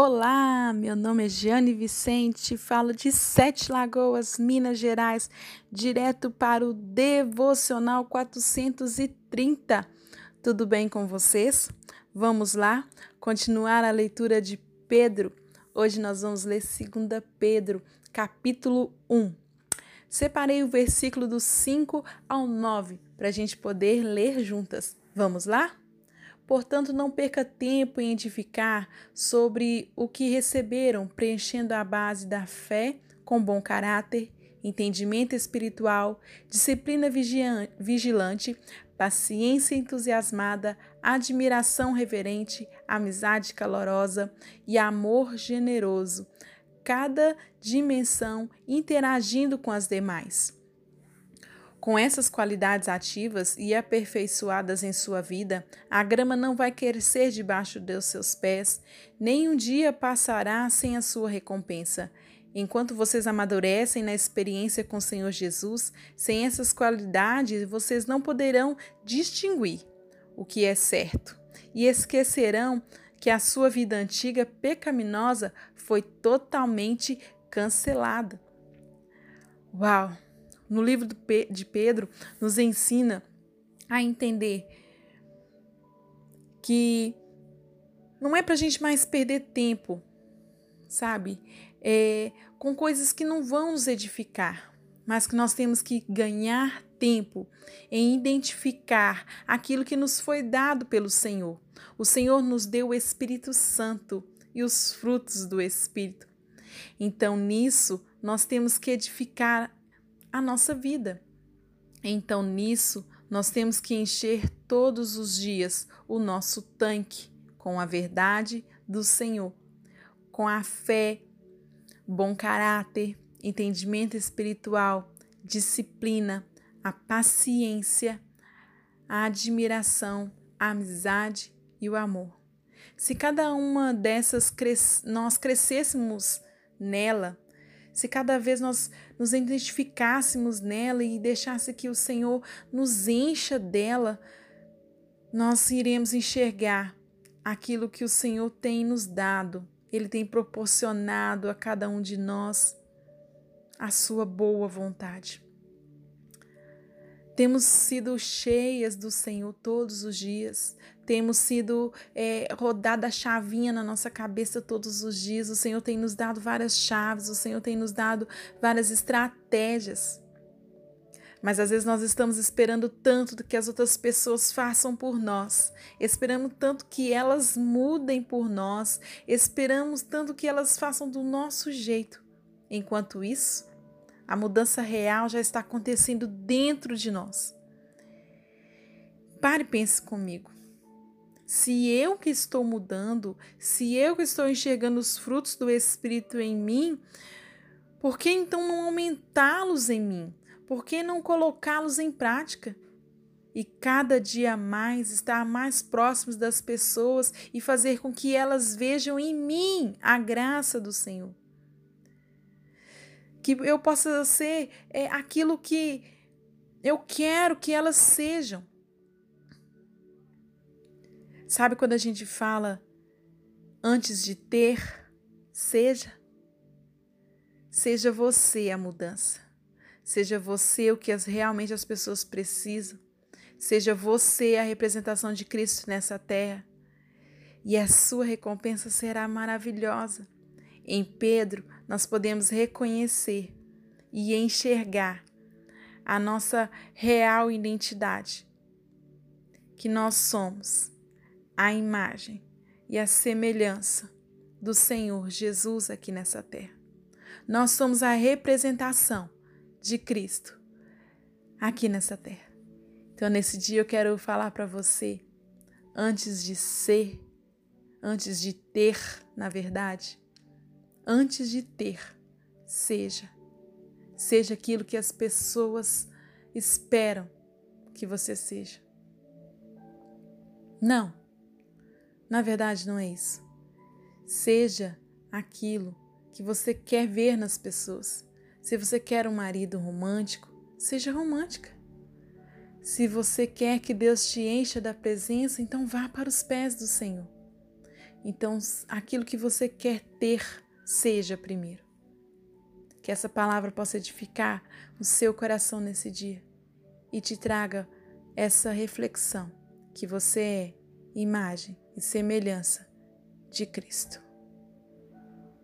Olá, meu nome é Giane Vicente, falo de Sete Lagoas, Minas Gerais, direto para o Devocional 430. Tudo bem com vocês? Vamos lá continuar a leitura de Pedro. Hoje nós vamos ler 2 Pedro, capítulo 1. Separei o versículo do 5 ao 9 para a gente poder ler juntas. Vamos lá? Portanto, não perca tempo em edificar sobre o que receberam, preenchendo a base da fé com bom caráter, entendimento espiritual, disciplina vigilante, paciência entusiasmada, admiração reverente, amizade calorosa e amor generoso, cada dimensão interagindo com as demais. Com essas qualidades ativas e aperfeiçoadas em sua vida, a grama não vai crescer debaixo dos seus pés, nem um dia passará sem a sua recompensa. Enquanto vocês amadurecem na experiência com o Senhor Jesus, sem essas qualidades vocês não poderão distinguir o que é certo e esquecerão que a sua vida antiga pecaminosa foi totalmente cancelada. Uau! No livro de Pedro, nos ensina a entender que não é para a gente mais perder tempo, sabe? É, com coisas que não vão nos edificar, mas que nós temos que ganhar tempo em identificar aquilo que nos foi dado pelo Senhor. O Senhor nos deu o Espírito Santo e os frutos do Espírito. Então, nisso, nós temos que edificar a nossa vida. Então, nisso, nós temos que encher todos os dias o nosso tanque com a verdade do Senhor, com a fé, bom caráter, entendimento espiritual, disciplina, a paciência, a admiração, a amizade e o amor. Se cada uma dessas nós crescêssemos nela, se cada vez nós nos identificássemos nela e deixasse que o Senhor nos encha dela, nós iremos enxergar aquilo que o Senhor tem nos dado. Ele tem proporcionado a cada um de nós a sua boa vontade. Temos sido cheias do Senhor todos os dias, temos sido é, rodada a chavinha na nossa cabeça todos os dias. O Senhor tem nos dado várias chaves, o Senhor tem nos dado várias estratégias. Mas às vezes nós estamos esperando tanto do que as outras pessoas façam por nós, esperamos tanto que elas mudem por nós, esperamos tanto que elas façam do nosso jeito. Enquanto isso, a mudança real já está acontecendo dentro de nós. Pare e pense comigo. Se eu que estou mudando, se eu que estou enxergando os frutos do Espírito em mim, por que então não aumentá-los em mim? Por que não colocá-los em prática? E cada dia mais estar mais próximos das pessoas e fazer com que elas vejam em mim a graça do Senhor que eu possa ser é, aquilo que eu quero que elas sejam. Sabe quando a gente fala antes de ter, seja? Seja você a mudança. Seja você o que as, realmente as pessoas precisam. Seja você a representação de Cristo nessa terra. E a sua recompensa será maravilhosa. Em Pedro, nós podemos reconhecer e enxergar a nossa real identidade, que nós somos a imagem e a semelhança do Senhor Jesus aqui nessa terra. Nós somos a representação de Cristo aqui nessa terra. Então, nesse dia, eu quero falar para você, antes de ser, antes de ter, na verdade, antes de ter, seja. Seja aquilo que as pessoas esperam que você seja. Não, na verdade não é isso. Seja aquilo que você quer ver nas pessoas. Se você quer um marido romântico, seja romântica. Se você quer que Deus te encha da presença, então vá para os pés do Senhor Então, aquilo que você quer ter, seja primeiro. Que essa palavra possa edificar o seu coração nesse dia e te traga essa reflexão que você é imagem e semelhança de Cristo.